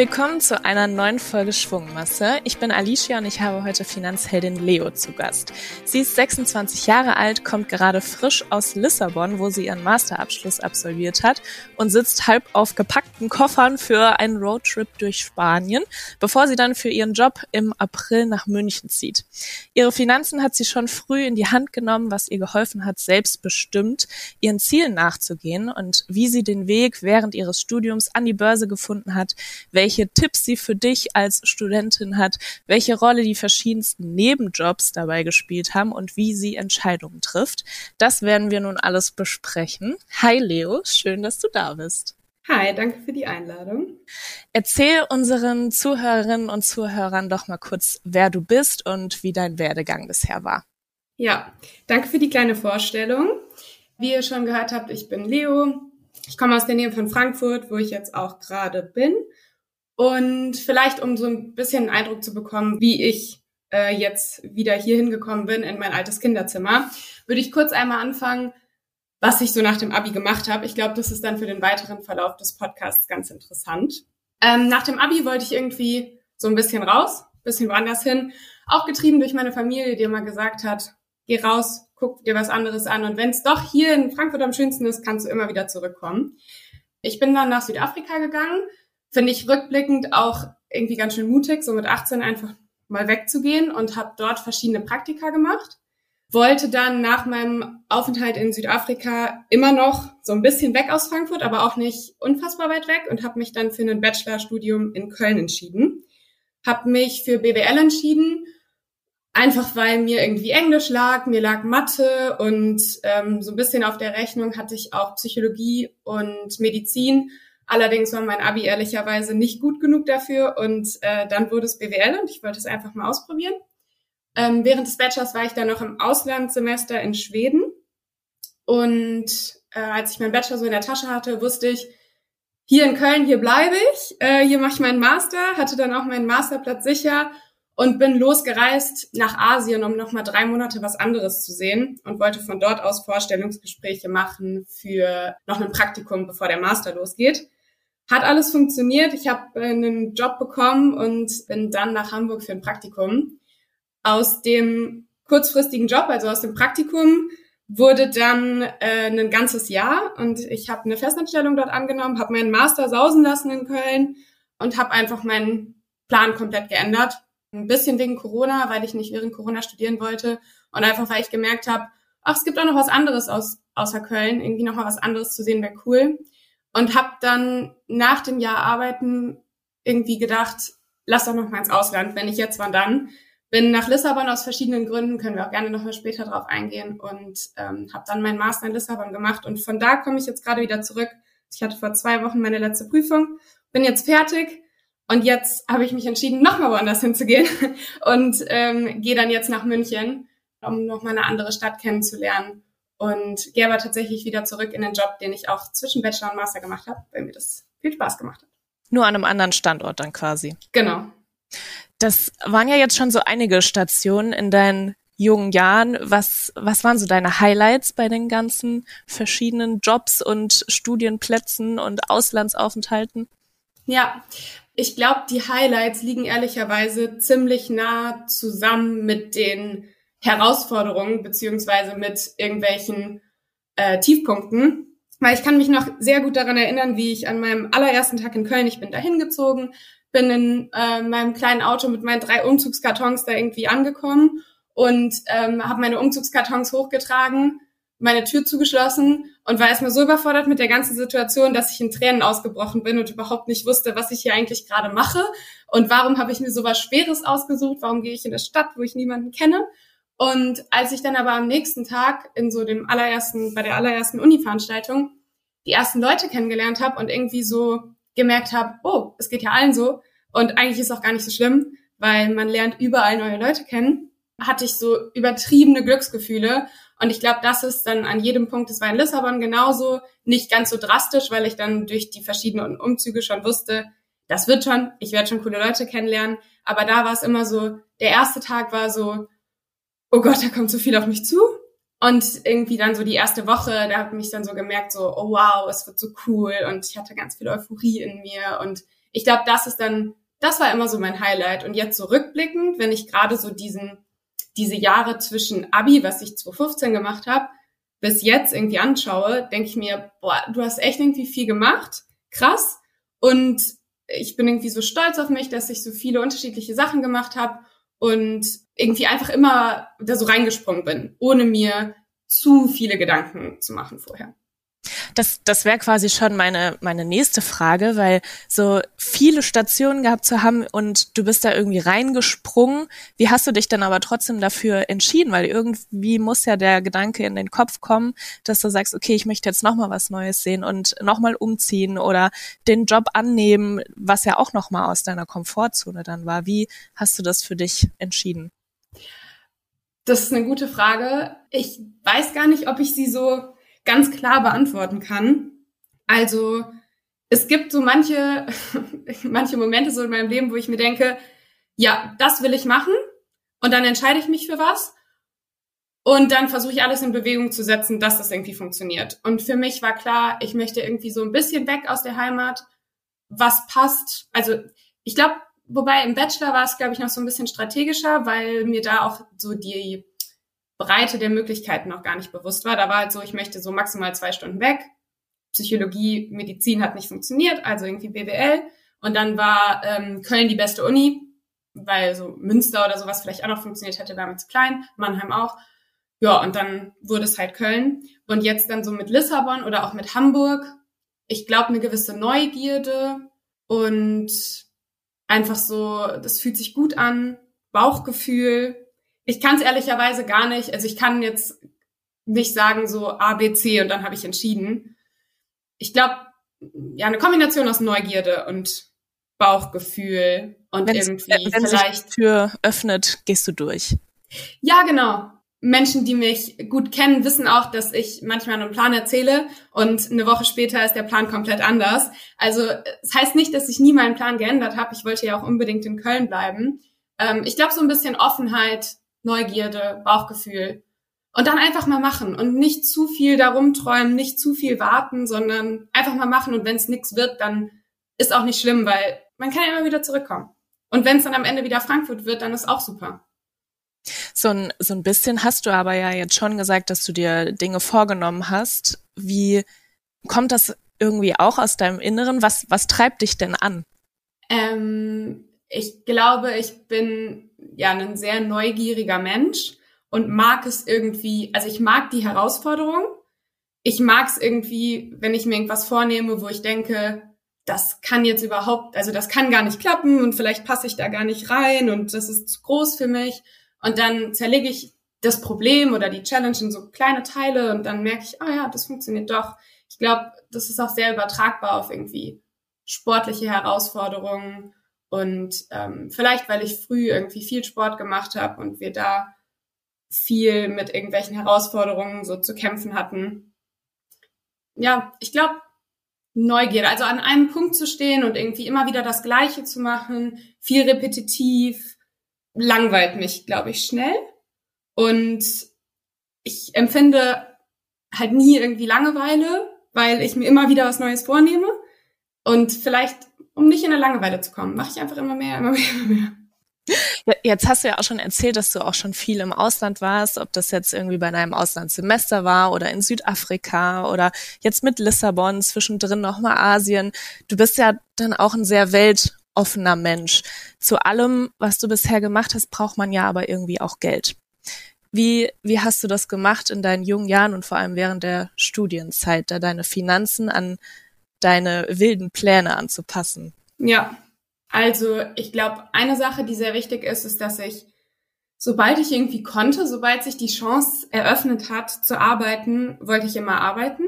Willkommen zu einer neuen Folge Schwungmasse. Ich bin Alicia und ich habe heute Finanzheldin Leo zu Gast. Sie ist 26 Jahre alt, kommt gerade frisch aus Lissabon, wo sie ihren Masterabschluss absolviert hat und sitzt halb auf gepackten Koffern für einen Roadtrip durch Spanien, bevor sie dann für ihren Job im April nach München zieht. Ihre Finanzen hat sie schon früh in die Hand genommen, was ihr geholfen hat, selbstbestimmt ihren Zielen nachzugehen und wie sie den Weg während ihres Studiums an die Börse gefunden hat, welche Tipps sie für dich als Studentin hat, welche Rolle die verschiedensten Nebenjobs dabei gespielt haben und wie sie Entscheidungen trifft. Das werden wir nun alles besprechen. Hi Leo, schön, dass du da bist. Hi, danke für die Einladung. Erzähl unseren Zuhörerinnen und Zuhörern doch mal kurz, wer du bist und wie dein Werdegang bisher war. Ja, danke für die kleine Vorstellung. Wie ihr schon gehört habt, ich bin Leo. Ich komme aus der Nähe von Frankfurt, wo ich jetzt auch gerade bin und vielleicht, um so ein bisschen einen Eindruck zu bekommen, wie ich äh, jetzt wieder hier hingekommen bin in mein altes Kinderzimmer, würde ich kurz einmal anfangen, was ich so nach dem Abi gemacht habe. Ich glaube, das ist dann für den weiteren Verlauf des Podcasts ganz interessant. Ähm, nach dem Abi wollte ich irgendwie so ein bisschen raus, bisschen woanders hin. Auch getrieben durch meine Familie, die immer gesagt hat, geh raus, guck dir was anderes an. Und wenn es doch hier in Frankfurt am schönsten ist, kannst du immer wieder zurückkommen. Ich bin dann nach Südafrika gegangen, finde ich rückblickend auch irgendwie ganz schön mutig, so mit 18 einfach mal wegzugehen und habe dort verschiedene Praktika gemacht. Wollte dann nach meinem Aufenthalt in Südafrika immer noch so ein bisschen weg aus Frankfurt, aber auch nicht unfassbar weit weg und habe mich dann für ein Bachelorstudium in Köln entschieden. Habe mich für BWL entschieden, einfach weil mir irgendwie Englisch lag, mir lag Mathe und ähm, so ein bisschen auf der Rechnung hatte ich auch Psychologie und Medizin Allerdings war mein Abi ehrlicherweise nicht gut genug dafür und äh, dann wurde es BWL und ich wollte es einfach mal ausprobieren. Ähm, während des Bachelors war ich dann noch im Auslandssemester in Schweden und äh, als ich meinen Bachelor so in der Tasche hatte, wusste ich, hier in Köln, hier bleibe ich, äh, hier mache ich meinen Master, hatte dann auch meinen Masterplatz sicher und bin losgereist nach Asien, um nochmal drei Monate was anderes zu sehen und wollte von dort aus Vorstellungsgespräche machen für noch ein Praktikum, bevor der Master losgeht. Hat alles funktioniert. Ich habe äh, einen Job bekommen und bin dann nach Hamburg für ein Praktikum. Aus dem kurzfristigen Job, also aus dem Praktikum, wurde dann äh, ein ganzes Jahr und ich habe eine Festanstellung dort angenommen, habe meinen Master sausen lassen in Köln und habe einfach meinen Plan komplett geändert. Ein bisschen wegen Corona, weil ich nicht während Corona studieren wollte und einfach weil ich gemerkt habe, ach, es gibt auch noch was anderes aus, außer Köln, irgendwie noch mal was anderes zu sehen wäre cool und habe dann nach dem Jahr Arbeiten irgendwie gedacht, lass doch noch mal ins Ausland, wenn ich jetzt, wann dann. Bin nach Lissabon aus verschiedenen Gründen, können wir auch gerne noch mal später drauf eingehen. Und ähm, habe dann meinen Master in Lissabon gemacht. Und von da komme ich jetzt gerade wieder zurück. Ich hatte vor zwei Wochen meine letzte Prüfung, bin jetzt fertig. Und jetzt habe ich mich entschieden, noch mal woanders hinzugehen und ähm, gehe dann jetzt nach München, um noch mal eine andere Stadt kennenzulernen und gehe aber tatsächlich wieder zurück in den Job, den ich auch zwischen Bachelor und Master gemacht habe, weil mir das viel Spaß gemacht hat. Nur an einem anderen Standort dann quasi. Genau. Das waren ja jetzt schon so einige Stationen in deinen jungen Jahren. Was, was waren so deine Highlights bei den ganzen verschiedenen Jobs und Studienplätzen und Auslandsaufenthalten? Ja, ich glaube, die Highlights liegen ehrlicherweise ziemlich nah zusammen mit den Herausforderungen beziehungsweise mit irgendwelchen äh, Tiefpunkten. Weil ich kann mich noch sehr gut daran erinnern, wie ich an meinem allerersten Tag in Köln, ich bin da hingezogen, bin in äh, meinem kleinen Auto mit meinen drei Umzugskartons da irgendwie angekommen und ähm, habe meine Umzugskartons hochgetragen, meine Tür zugeschlossen und war erstmal so überfordert mit der ganzen Situation, dass ich in Tränen ausgebrochen bin und überhaupt nicht wusste, was ich hier eigentlich gerade mache und warum habe ich mir sowas Schweres ausgesucht, warum gehe ich in eine Stadt, wo ich niemanden kenne und als ich dann aber am nächsten Tag in so dem allerersten, bei der allerersten Uni-Veranstaltung die ersten Leute kennengelernt habe und irgendwie so gemerkt habe, oh, es geht ja allen so und eigentlich ist auch gar nicht so schlimm, weil man lernt überall neue Leute kennen, hatte ich so übertriebene Glücksgefühle. Und ich glaube, das ist dann an jedem Punkt, das war in Lissabon genauso, nicht ganz so drastisch, weil ich dann durch die verschiedenen Umzüge schon wusste, das wird schon, ich werde schon coole Leute kennenlernen, aber da war es immer so, der erste Tag war so, oh Gott, da kommt so viel auf mich zu. Und irgendwie dann so die erste Woche, da habe ich mich dann so gemerkt, so, oh wow, es wird so cool und ich hatte ganz viel Euphorie in mir und ich glaube, das ist dann, das war immer so mein Highlight. Und jetzt so rückblickend, wenn ich gerade so diesen, diese Jahre zwischen Abi, was ich 2015 gemacht habe, bis jetzt irgendwie anschaue, denke ich mir, boah, du hast echt irgendwie viel gemacht, krass. Und ich bin irgendwie so stolz auf mich, dass ich so viele unterschiedliche Sachen gemacht habe und irgendwie einfach immer da so reingesprungen bin, ohne mir zu viele Gedanken zu machen vorher. Das, das wäre quasi schon meine, meine nächste Frage, weil so viele Stationen gehabt zu haben und du bist da irgendwie reingesprungen. Wie hast du dich dann aber trotzdem dafür entschieden? Weil irgendwie muss ja der Gedanke in den Kopf kommen, dass du sagst, okay, ich möchte jetzt nochmal was Neues sehen und nochmal umziehen oder den Job annehmen, was ja auch nochmal aus deiner Komfortzone dann war. Wie hast du das für dich entschieden? Das ist eine gute Frage. Ich weiß gar nicht, ob ich sie so ganz klar beantworten kann. Also es gibt so manche, manche Momente so in meinem Leben, wo ich mir denke, ja, das will ich machen und dann entscheide ich mich für was und dann versuche ich alles in Bewegung zu setzen, dass das irgendwie funktioniert. Und für mich war klar, ich möchte irgendwie so ein bisschen weg aus der Heimat, was passt. Also ich glaube, wobei im Bachelor war es, glaube ich, noch so ein bisschen strategischer, weil mir da auch so die Breite der Möglichkeiten noch gar nicht bewusst war. Da war halt so, ich möchte so maximal zwei Stunden weg. Psychologie, Medizin hat nicht funktioniert, also irgendwie BWL. Und dann war ähm, Köln die beste Uni, weil so Münster oder sowas vielleicht auch noch funktioniert hätte, war mir zu klein, Mannheim auch. Ja, und dann wurde es halt Köln. Und jetzt dann so mit Lissabon oder auch mit Hamburg. Ich glaube, eine gewisse Neugierde und einfach so, das fühlt sich gut an, Bauchgefühl, ich kann es ehrlicherweise gar nicht. Also ich kann jetzt nicht sagen so A, B, C und dann habe ich entschieden. Ich glaube, ja, eine Kombination aus Neugierde und Bauchgefühl und Wenn's, irgendwie wenn vielleicht. Sich die Tür öffnet, gehst du durch. Ja, genau. Menschen, die mich gut kennen, wissen auch, dass ich manchmal einen Plan erzähle und eine Woche später ist der Plan komplett anders. Also es das heißt nicht, dass ich nie meinen Plan geändert habe. Ich wollte ja auch unbedingt in Köln bleiben. Ähm, ich glaube, so ein bisschen Offenheit Neugierde, Bauchgefühl. Und dann einfach mal machen und nicht zu viel darum träumen, nicht zu viel warten, sondern einfach mal machen. Und wenn es nichts wird, dann ist auch nicht schlimm, weil man kann ja immer wieder zurückkommen. Und wenn es dann am Ende wieder Frankfurt wird, dann ist auch super. So ein, so ein bisschen hast du aber ja jetzt schon gesagt, dass du dir Dinge vorgenommen hast. Wie kommt das irgendwie auch aus deinem Inneren? Was, was treibt dich denn an? Ähm, ich glaube, ich bin ja ein sehr neugieriger Mensch und mag es irgendwie, also ich mag die Herausforderung. Ich mag es irgendwie, wenn ich mir irgendwas vornehme, wo ich denke, das kann jetzt überhaupt, also das kann gar nicht klappen und vielleicht passe ich da gar nicht rein und das ist zu groß für mich. Und dann zerlege ich das Problem oder die Challenge in so kleine Teile und dann merke ich, ah oh ja, das funktioniert doch. Ich glaube, das ist auch sehr übertragbar auf irgendwie sportliche Herausforderungen und ähm, vielleicht, weil ich früh irgendwie viel Sport gemacht habe und wir da viel mit irgendwelchen Herausforderungen so zu kämpfen hatten. Ja, ich glaube, Neugierde, also an einem Punkt zu stehen und irgendwie immer wieder das Gleiche zu machen, viel repetitiv, langweilt mich, glaube ich, schnell. Und ich empfinde halt nie irgendwie Langeweile, weil ich mir immer wieder was Neues vornehme. Und vielleicht um nicht in eine Langeweile zu kommen. Mache ich einfach immer mehr, immer mehr, immer mehr. Jetzt hast du ja auch schon erzählt, dass du auch schon viel im Ausland warst, ob das jetzt irgendwie bei deinem Auslandssemester war oder in Südafrika oder jetzt mit Lissabon, zwischendrin nochmal Asien. Du bist ja dann auch ein sehr weltoffener Mensch. Zu allem, was du bisher gemacht hast, braucht man ja aber irgendwie auch Geld. Wie, wie hast du das gemacht in deinen jungen Jahren und vor allem während der Studienzeit, da deine Finanzen an deine wilden Pläne anzupassen? Ja, also ich glaube, eine Sache, die sehr wichtig ist, ist, dass ich, sobald ich irgendwie konnte, sobald sich die Chance eröffnet hat zu arbeiten, wollte ich immer arbeiten.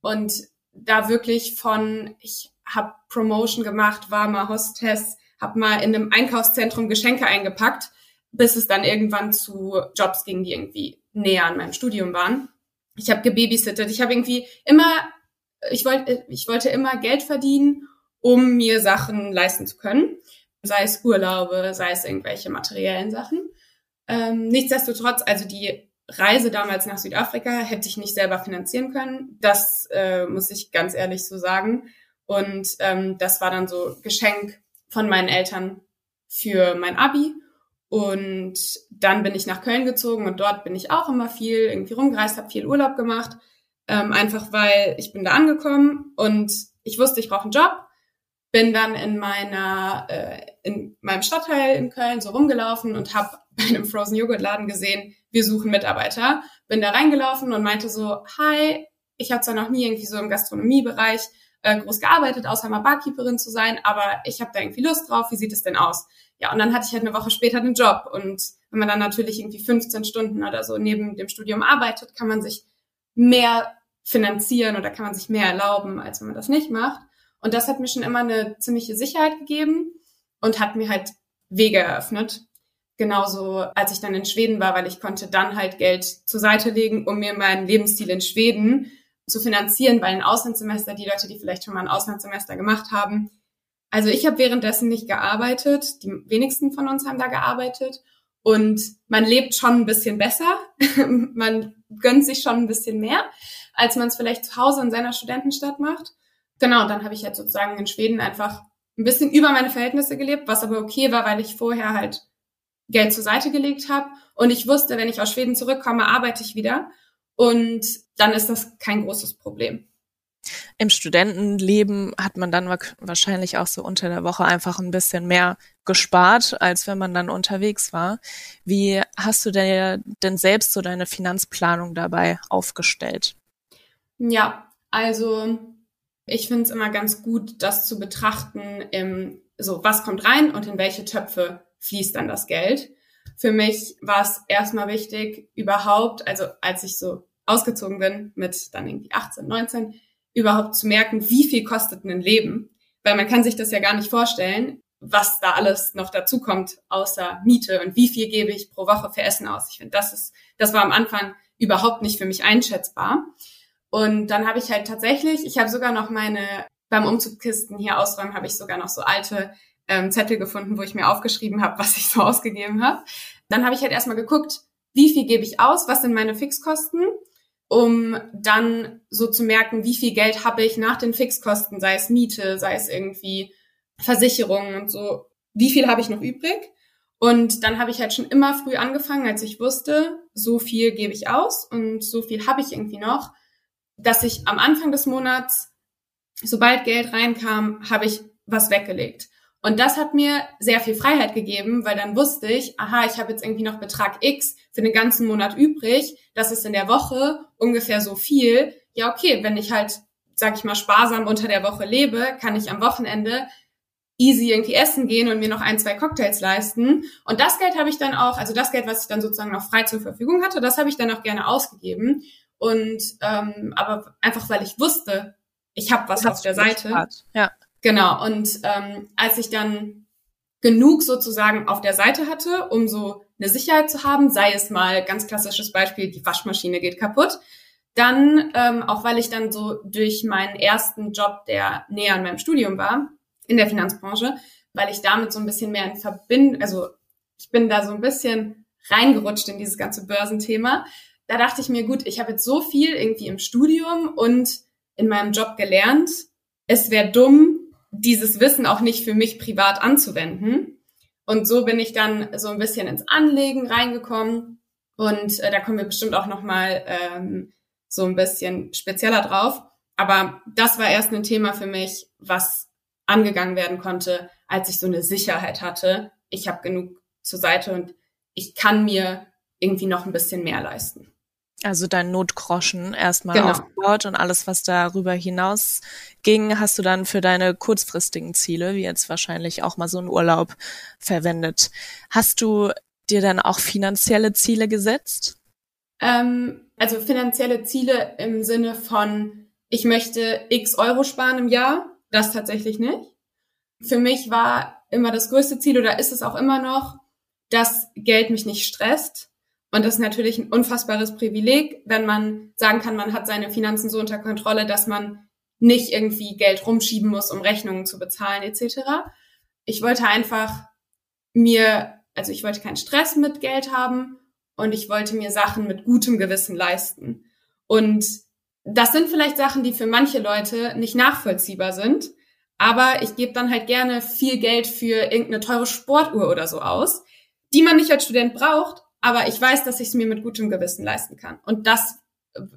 Und da wirklich von, ich habe Promotion gemacht, war mal Hostess, habe mal in einem Einkaufszentrum Geschenke eingepackt, bis es dann irgendwann zu Jobs ging, die irgendwie näher an meinem Studium waren. Ich habe gebabysittet, ich habe irgendwie immer ich wollte, ich wollte immer Geld verdienen, um mir Sachen leisten zu können. Sei es Urlaube, sei es irgendwelche materiellen Sachen. Ähm, nichtsdestotrotz, also die Reise damals nach Südafrika hätte ich nicht selber finanzieren können. Das äh, muss ich ganz ehrlich so sagen. Und ähm, das war dann so Geschenk von meinen Eltern für mein Abi. Und dann bin ich nach Köln gezogen und dort bin ich auch immer viel irgendwie rumgereist, habe viel Urlaub gemacht. Ähm, einfach weil ich bin da angekommen und ich wusste, ich brauche einen Job. Bin dann in meiner äh, in meinem Stadtteil in Köln so rumgelaufen und habe bei einem Frozen Joghurt Laden gesehen, wir suchen Mitarbeiter. Bin da reingelaufen und meinte so, hi, ich habe zwar noch nie irgendwie so im Gastronomiebereich äh, groß gearbeitet, außer mal Barkeeperin zu sein, aber ich habe da irgendwie Lust drauf. Wie sieht es denn aus? Ja, und dann hatte ich halt eine Woche später den Job. Und wenn man dann natürlich irgendwie 15 Stunden oder so neben dem Studium arbeitet, kann man sich mehr finanzieren oder kann man sich mehr erlauben, als wenn man das nicht macht. Und das hat mir schon immer eine ziemliche Sicherheit gegeben und hat mir halt Wege eröffnet. Genauso als ich dann in Schweden war, weil ich konnte dann halt Geld zur Seite legen, um mir meinen Lebensstil in Schweden zu finanzieren, weil ein Auslandssemester, die Leute, die vielleicht schon mal ein Auslandssemester gemacht haben, also ich habe währenddessen nicht gearbeitet, die wenigsten von uns haben da gearbeitet und man lebt schon ein bisschen besser, man gönnt sich schon ein bisschen mehr, als man es vielleicht zu Hause in seiner Studentenstadt macht. Genau, und dann habe ich halt sozusagen in Schweden einfach ein bisschen über meine Verhältnisse gelebt, was aber okay war, weil ich vorher halt Geld zur Seite gelegt habe und ich wusste, wenn ich aus Schweden zurückkomme, arbeite ich wieder und dann ist das kein großes Problem. Im Studentenleben hat man dann wahrscheinlich auch so unter der Woche einfach ein bisschen mehr gespart, als wenn man dann unterwegs war. Wie hast du denn, denn selbst so deine Finanzplanung dabei aufgestellt? Ja, also ich finde es immer ganz gut, das zu betrachten, im, so was kommt rein und in welche Töpfe fließt dann das Geld. Für mich war es erstmal wichtig, überhaupt, also als ich so ausgezogen bin mit dann irgendwie 18, 19, überhaupt zu merken, wie viel kostet ein Leben. Weil man kann sich das ja gar nicht vorstellen, was da alles noch dazu kommt, außer Miete und wie viel gebe ich pro Woche für Essen aus. Ich finde, das ist, das war am Anfang überhaupt nicht für mich einschätzbar. Und dann habe ich halt tatsächlich, ich habe sogar noch meine, beim Umzugskisten hier ausräumen, habe ich sogar noch so alte ähm, Zettel gefunden, wo ich mir aufgeschrieben habe, was ich so ausgegeben habe. Dann habe ich halt erstmal geguckt, wie viel gebe ich aus, was sind meine Fixkosten, um dann so zu merken, wie viel Geld habe ich nach den Fixkosten, sei es Miete, sei es irgendwie Versicherungen und so, wie viel habe ich noch übrig? Und dann habe ich halt schon immer früh angefangen, als ich wusste, so viel gebe ich aus und so viel habe ich irgendwie noch, dass ich am Anfang des Monats, sobald Geld reinkam, habe ich was weggelegt. Und das hat mir sehr viel Freiheit gegeben, weil dann wusste ich, aha, ich habe jetzt irgendwie noch Betrag X für den ganzen Monat übrig. Das ist in der Woche ungefähr so viel. Ja, okay, wenn ich halt, sag ich mal, sparsam unter der Woche lebe, kann ich am Wochenende easy irgendwie essen gehen und mir noch ein, zwei Cocktails leisten. Und das Geld habe ich dann auch, also das Geld, was ich dann sozusagen noch frei zur Verfügung hatte, das habe ich dann auch gerne ausgegeben. Und ähm, aber einfach, weil ich wusste, ich habe was auf der Seite. Ja. Genau, und ähm, als ich dann genug sozusagen auf der Seite hatte, um so eine Sicherheit zu haben, sei es mal ganz klassisches Beispiel, die Waschmaschine geht kaputt, dann, ähm, auch weil ich dann so durch meinen ersten Job, der näher an meinem Studium war, in der Finanzbranche, weil ich damit so ein bisschen mehr in Verbindung, also ich bin da so ein bisschen reingerutscht in dieses ganze Börsenthema. Da dachte ich mir, gut, ich habe jetzt so viel irgendwie im Studium und in meinem Job gelernt. Es wäre dumm, dieses Wissen auch nicht für mich privat anzuwenden. Und so bin ich dann so ein bisschen ins Anlegen reingekommen. Und äh, da kommen wir bestimmt auch noch mal ähm, so ein bisschen spezieller drauf. Aber das war erst ein Thema für mich, was angegangen werden konnte, als ich so eine Sicherheit hatte. Ich habe genug zur Seite und ich kann mir irgendwie noch ein bisschen mehr leisten. Also dein Notgroschen erstmal genau. aufgebaut und alles, was darüber hinaus ging, hast du dann für deine kurzfristigen Ziele, wie jetzt wahrscheinlich auch mal so ein Urlaub, verwendet. Hast du dir dann auch finanzielle Ziele gesetzt? Ähm, also finanzielle Ziele im Sinne von, ich möchte x Euro sparen im Jahr, das tatsächlich nicht. Für mich war immer das größte Ziel oder ist es auch immer noch, dass Geld mich nicht stresst und das ist natürlich ein unfassbares Privileg, wenn man sagen kann, man hat seine Finanzen so unter Kontrolle, dass man nicht irgendwie Geld rumschieben muss, um Rechnungen zu bezahlen etc. Ich wollte einfach mir, also ich wollte keinen Stress mit Geld haben und ich wollte mir Sachen mit gutem Gewissen leisten. Und das sind vielleicht Sachen, die für manche Leute nicht nachvollziehbar sind, aber ich gebe dann halt gerne viel Geld für irgendeine teure Sportuhr oder so aus, die man nicht als Student braucht, aber ich weiß, dass ich es mir mit gutem Gewissen leisten kann. Und das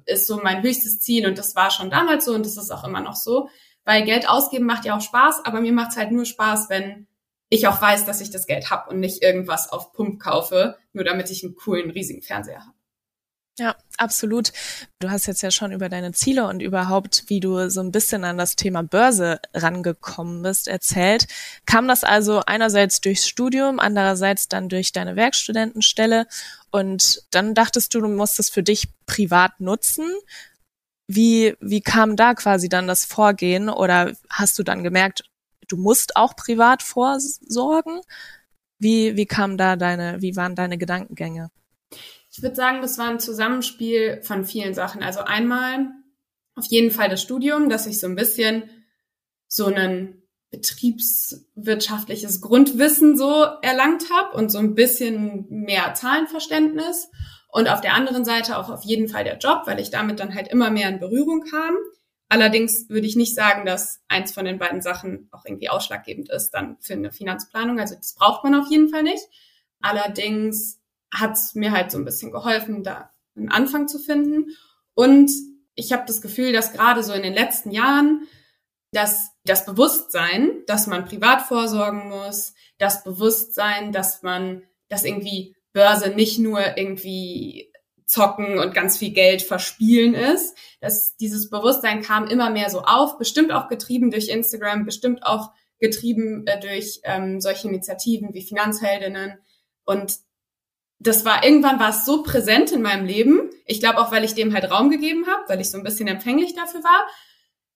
ist so mein höchstes Ziel und das war schon damals so und das ist auch immer noch so, weil Geld ausgeben macht ja auch Spaß, aber mir macht es halt nur Spaß, wenn ich auch weiß, dass ich das Geld habe und nicht irgendwas auf Pump kaufe, nur damit ich einen coolen, riesigen Fernseher habe. Ja, absolut. Du hast jetzt ja schon über deine Ziele und überhaupt, wie du so ein bisschen an das Thema Börse rangekommen bist, erzählt. Kam das also einerseits durchs Studium, andererseits dann durch deine Werkstudentenstelle und dann dachtest du, du musst es für dich privat nutzen. Wie, wie kam da quasi dann das Vorgehen oder hast du dann gemerkt, du musst auch privat vorsorgen? Wie, wie kam da deine, wie waren deine Gedankengänge? Ich würde sagen, das war ein Zusammenspiel von vielen Sachen. Also einmal auf jeden Fall das Studium, dass ich so ein bisschen so ein betriebswirtschaftliches Grundwissen so erlangt habe und so ein bisschen mehr Zahlenverständnis. Und auf der anderen Seite auch auf jeden Fall der Job, weil ich damit dann halt immer mehr in Berührung kam. Allerdings würde ich nicht sagen, dass eins von den beiden Sachen auch irgendwie ausschlaggebend ist dann für eine Finanzplanung. Also das braucht man auf jeden Fall nicht. Allerdings hat es mir halt so ein bisschen geholfen, da einen Anfang zu finden. Und ich habe das Gefühl, dass gerade so in den letzten Jahren dass das Bewusstsein, dass man privat vorsorgen muss, das Bewusstsein, dass man, dass irgendwie Börse nicht nur irgendwie zocken und ganz viel Geld verspielen ist. Dass dieses Bewusstsein kam immer mehr so auf, bestimmt auch getrieben durch Instagram, bestimmt auch getrieben äh, durch ähm, solche Initiativen wie Finanzheldinnen. Und das war irgendwann war es so präsent in meinem Leben. Ich glaube auch, weil ich dem halt Raum gegeben habe, weil ich so ein bisschen empfänglich dafür war,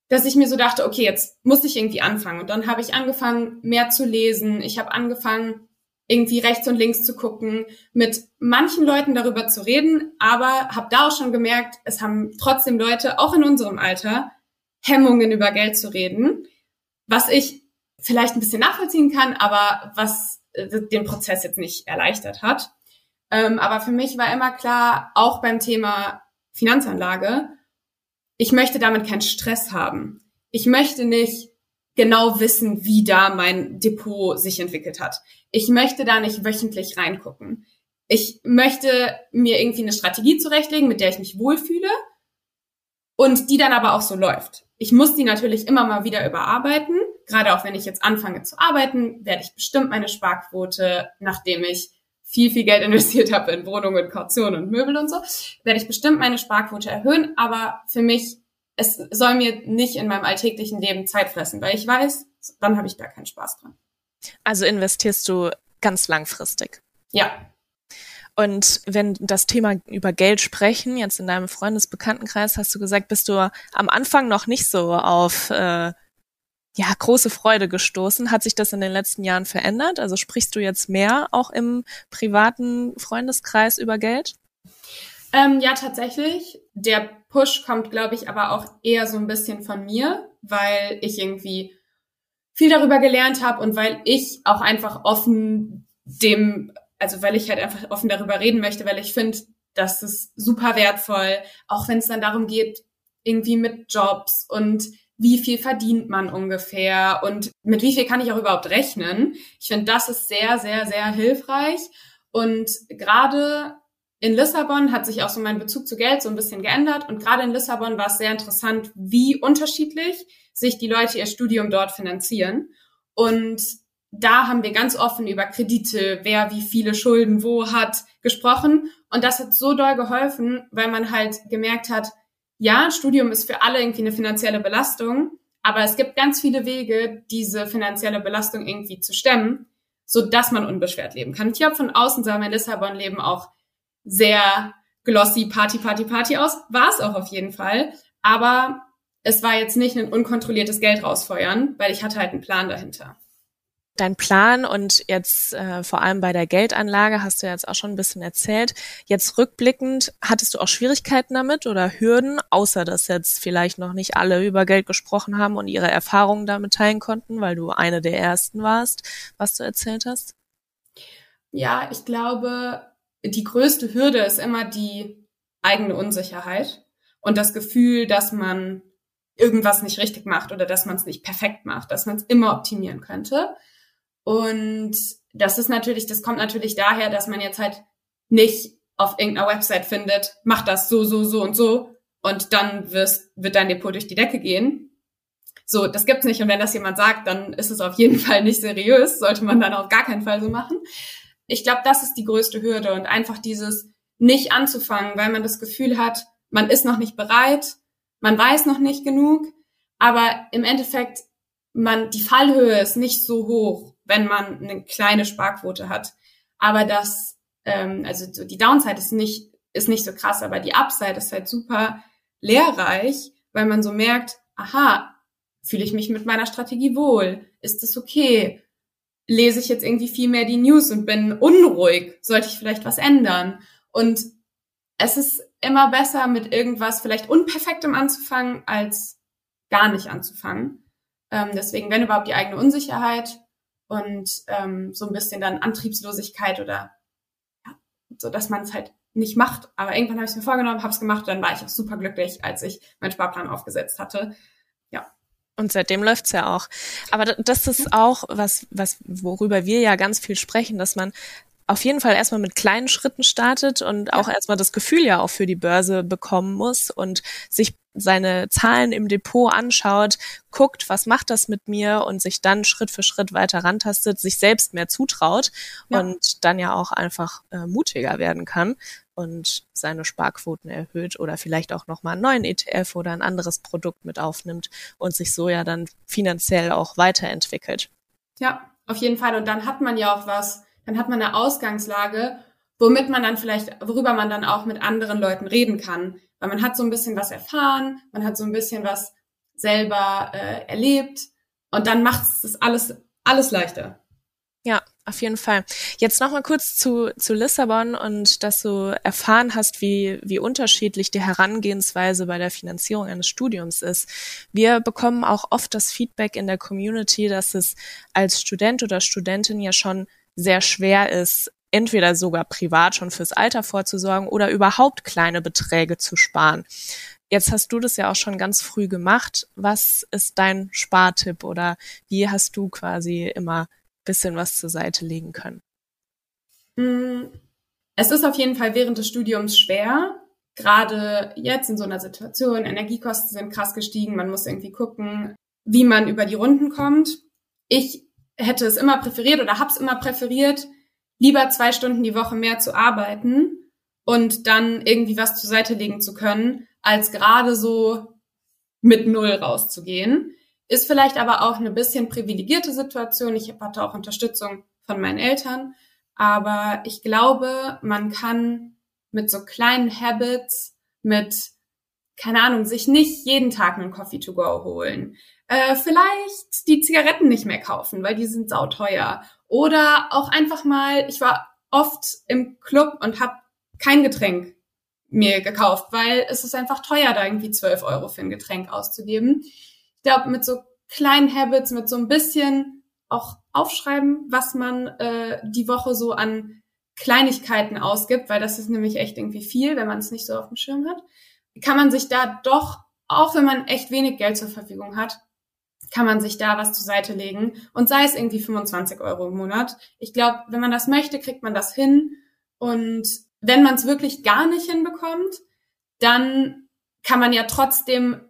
dass ich mir so dachte, okay, jetzt muss ich irgendwie anfangen. Und dann habe ich angefangen, mehr zu lesen. Ich habe angefangen, irgendwie rechts und links zu gucken, mit manchen Leuten darüber zu reden, aber habe da auch schon gemerkt, es haben trotzdem Leute, auch in unserem Alter, Hemmungen über Geld zu reden, was ich vielleicht ein bisschen nachvollziehen kann, aber was äh, den Prozess jetzt nicht erleichtert hat. Ähm, aber für mich war immer klar, auch beim Thema Finanzanlage, ich möchte damit keinen Stress haben. Ich möchte nicht genau wissen, wie da mein Depot sich entwickelt hat. Ich möchte da nicht wöchentlich reingucken. Ich möchte mir irgendwie eine Strategie zurechtlegen, mit der ich mich wohlfühle und die dann aber auch so läuft. Ich muss die natürlich immer mal wieder überarbeiten. Gerade auch wenn ich jetzt anfange zu arbeiten, werde ich bestimmt meine Sparquote, nachdem ich viel, viel Geld investiert habe in Wohnungen, Kaution und Möbel und so, werde ich bestimmt meine Sparquote erhöhen. Aber für mich, es soll mir nicht in meinem alltäglichen Leben Zeit fressen, weil ich weiß, dann habe ich da keinen Spaß dran. Also investierst du ganz langfristig? Ja. Und wenn das Thema über Geld sprechen, jetzt in deinem Freundesbekanntenkreis, hast du gesagt, bist du am Anfang noch nicht so auf äh, ja, große Freude gestoßen. Hat sich das in den letzten Jahren verändert? Also sprichst du jetzt mehr auch im privaten Freundeskreis über Geld? Ähm, ja, tatsächlich. Der Push kommt, glaube ich, aber auch eher so ein bisschen von mir, weil ich irgendwie viel darüber gelernt habe und weil ich auch einfach offen dem, also weil ich halt einfach offen darüber reden möchte, weil ich finde, das ist super wertvoll, auch wenn es dann darum geht, irgendwie mit Jobs und wie viel verdient man ungefähr und mit wie viel kann ich auch überhaupt rechnen. Ich finde, das ist sehr, sehr, sehr hilfreich. Und gerade in Lissabon hat sich auch so mein Bezug zu Geld so ein bisschen geändert. Und gerade in Lissabon war es sehr interessant, wie unterschiedlich sich die Leute ihr Studium dort finanzieren. Und da haben wir ganz offen über Kredite, wer wie viele Schulden wo hat, gesprochen. Und das hat so doll geholfen, weil man halt gemerkt hat, ja, Studium ist für alle irgendwie eine finanzielle Belastung, aber es gibt ganz viele Wege, diese finanzielle Belastung irgendwie zu stemmen, so dass man unbeschwert leben kann. Ich glaube, von außen sah mein Lissabon-Leben auch sehr glossy, Party, Party, Party aus. War es auch auf jeden Fall. Aber es war jetzt nicht ein unkontrolliertes Geld rausfeuern, weil ich hatte halt einen Plan dahinter dein Plan und jetzt äh, vor allem bei der Geldanlage hast du jetzt auch schon ein bisschen erzählt. Jetzt rückblickend, hattest du auch Schwierigkeiten damit oder Hürden, außer dass jetzt vielleicht noch nicht alle über Geld gesprochen haben und ihre Erfahrungen damit teilen konnten, weil du eine der ersten warst, was du erzählt hast? Ja, ich glaube, die größte Hürde ist immer die eigene Unsicherheit. und das Gefühl, dass man irgendwas nicht richtig macht oder dass man es nicht perfekt macht, dass man es immer optimieren könnte. Und das ist natürlich, das kommt natürlich daher, dass man jetzt halt nicht auf irgendeiner Website findet, mach das so, so, so und so und dann wirst, wird dein Depot durch die Decke gehen. So, das gibt's nicht. Und wenn das jemand sagt, dann ist es auf jeden Fall nicht seriös, sollte man dann auf gar keinen Fall so machen. Ich glaube, das ist die größte Hürde und einfach dieses nicht anzufangen, weil man das Gefühl hat, man ist noch nicht bereit, man weiß noch nicht genug, aber im Endeffekt, man, die Fallhöhe ist nicht so hoch, wenn man eine kleine Sparquote hat. Aber das, ähm, also so die Downside ist nicht, ist nicht so krass, aber die Upside ist halt super lehrreich, weil man so merkt, aha, fühle ich mich mit meiner Strategie wohl? Ist es okay? Lese ich jetzt irgendwie viel mehr die News und bin unruhig? Sollte ich vielleicht was ändern? Und es ist immer besser, mit irgendwas vielleicht Unperfektem anzufangen, als gar nicht anzufangen. Ähm, deswegen, wenn überhaupt die eigene Unsicherheit und ähm, so ein bisschen dann Antriebslosigkeit oder ja, so, dass man es halt nicht macht. Aber irgendwann habe ich es mir vorgenommen, habe es gemacht, dann war ich auch super glücklich, als ich meinen Sparplan aufgesetzt hatte. Ja. Und seitdem läuft's ja auch. Aber das ist auch was, was, worüber wir ja ganz viel sprechen, dass man auf jeden Fall erstmal mit kleinen Schritten startet und auch ja. erstmal das Gefühl ja auch für die Börse bekommen muss und sich seine Zahlen im Depot anschaut, guckt, was macht das mit mir und sich dann Schritt für Schritt weiter rantastet, sich selbst mehr zutraut ja. und dann ja auch einfach äh, mutiger werden kann und seine Sparquoten erhöht oder vielleicht auch nochmal einen neuen ETF oder ein anderes Produkt mit aufnimmt und sich so ja dann finanziell auch weiterentwickelt. Ja, auf jeden Fall. Und dann hat man ja auch was, dann hat man eine Ausgangslage, womit man dann vielleicht, worüber man dann auch mit anderen Leuten reden kann. Weil man hat so ein bisschen was erfahren, man hat so ein bisschen was selber äh, erlebt und dann macht es alles, alles leichter. Ja, auf jeden Fall. Jetzt noch mal kurz zu, zu Lissabon und dass du erfahren hast, wie, wie unterschiedlich die Herangehensweise bei der Finanzierung eines Studiums ist. Wir bekommen auch oft das Feedback in der Community, dass es als Student oder Studentin ja schon sehr schwer ist, entweder sogar privat schon fürs Alter vorzusorgen oder überhaupt kleine Beträge zu sparen. Jetzt hast du das ja auch schon ganz früh gemacht. Was ist dein Spartipp oder wie hast du quasi immer bisschen was zur Seite legen können? Mm, es ist auf jeden Fall während des Studiums schwer. Gerade jetzt in so einer Situation, Energiekosten sind krass gestiegen, man muss irgendwie gucken, wie man über die Runden kommt. Ich hätte es immer präferiert oder hab's immer präferiert, lieber zwei Stunden die Woche mehr zu arbeiten und dann irgendwie was zur Seite legen zu können, als gerade so mit Null rauszugehen. Ist vielleicht aber auch eine bisschen privilegierte Situation. Ich hatte auch Unterstützung von meinen Eltern. Aber ich glaube, man kann mit so kleinen Habits, mit, keine Ahnung, sich nicht jeden Tag einen Coffee to go holen, äh, vielleicht die Zigaretten nicht mehr kaufen, weil die sind sauteuer. Oder auch einfach mal, ich war oft im Club und habe kein Getränk mir gekauft, weil es ist einfach teuer, da irgendwie 12 Euro für ein Getränk auszugeben. Ich glaube, mit so kleinen Habits, mit so ein bisschen auch aufschreiben, was man äh, die Woche so an Kleinigkeiten ausgibt, weil das ist nämlich echt irgendwie viel, wenn man es nicht so auf dem Schirm hat, kann man sich da doch, auch wenn man echt wenig Geld zur Verfügung hat, kann man sich da was zur Seite legen und sei es irgendwie 25 Euro im Monat. Ich glaube, wenn man das möchte, kriegt man das hin und wenn man es wirklich gar nicht hinbekommt, dann kann man ja trotzdem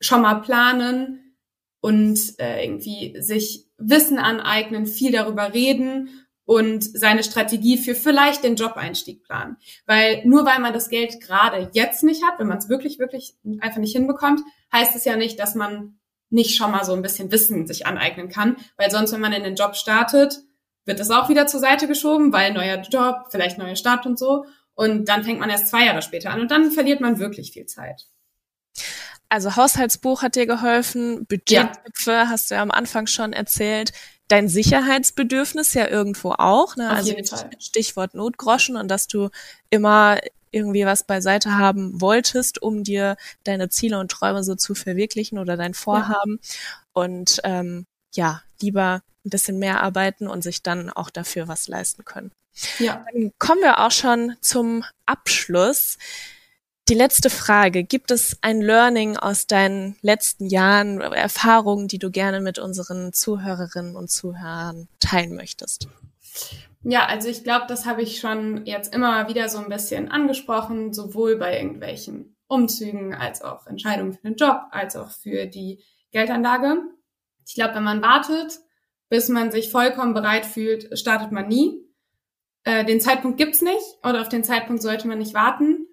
schon mal planen und äh, irgendwie sich Wissen aneignen, viel darüber reden und seine Strategie für vielleicht den Job-Einstieg planen. Weil nur weil man das Geld gerade jetzt nicht hat, wenn man es wirklich, wirklich einfach nicht hinbekommt, heißt es ja nicht, dass man nicht schon mal so ein bisschen Wissen sich aneignen kann, weil sonst, wenn man in den Job startet, wird es auch wieder zur Seite geschoben, weil neuer Job, vielleicht neuer Start und so. Und dann fängt man erst zwei Jahre später an und dann verliert man wirklich viel Zeit. Also Haushaltsbuch hat dir geholfen, Budgettöpfe ja. hast du ja am Anfang schon erzählt, dein Sicherheitsbedürfnis ja irgendwo auch, ne? Auf also. Stichwort Notgroschen und dass du immer irgendwie was beiseite haben wolltest, um dir deine Ziele und Träume so zu verwirklichen oder dein Vorhaben. Ja. Und ähm, ja, lieber ein bisschen mehr arbeiten und sich dann auch dafür was leisten können. Ja. Dann kommen wir auch schon zum Abschluss. Die letzte Frage. Gibt es ein Learning aus deinen letzten Jahren, Erfahrungen, die du gerne mit unseren Zuhörerinnen und Zuhörern teilen möchtest? Ja, also ich glaube, das habe ich schon jetzt immer wieder so ein bisschen angesprochen, sowohl bei irgendwelchen Umzügen als auch Entscheidungen für den Job, als auch für die Geldanlage. Ich glaube, wenn man wartet, bis man sich vollkommen bereit fühlt, startet man nie. Äh, den Zeitpunkt gibt's nicht oder auf den Zeitpunkt sollte man nicht warten.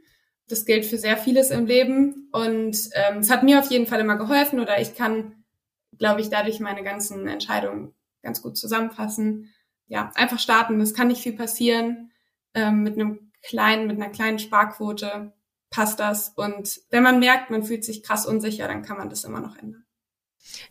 Das gilt für sehr vieles im Leben und ähm, es hat mir auf jeden Fall immer geholfen oder ich kann, glaube ich, dadurch meine ganzen Entscheidungen ganz gut zusammenfassen. Ja, einfach starten. Es kann nicht viel passieren. Ähm, mit einem kleinen, mit einer kleinen Sparquote passt das. Und wenn man merkt, man fühlt sich krass unsicher, dann kann man das immer noch ändern.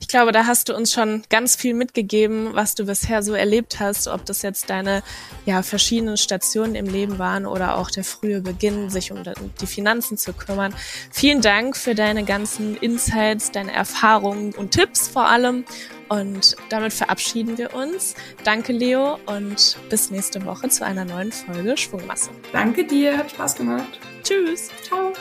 Ich glaube, da hast du uns schon ganz viel mitgegeben, was du bisher so erlebt hast, ob das jetzt deine ja, verschiedenen Stationen im Leben waren oder auch der frühe Beginn, sich um die Finanzen zu kümmern. Vielen Dank für deine ganzen Insights, deine Erfahrungen und Tipps vor allem. Und damit verabschieden wir uns. Danke, Leo, und bis nächste Woche zu einer neuen Folge Schwungmasse. Danke dir, hat Spaß gemacht. Tschüss. Ciao.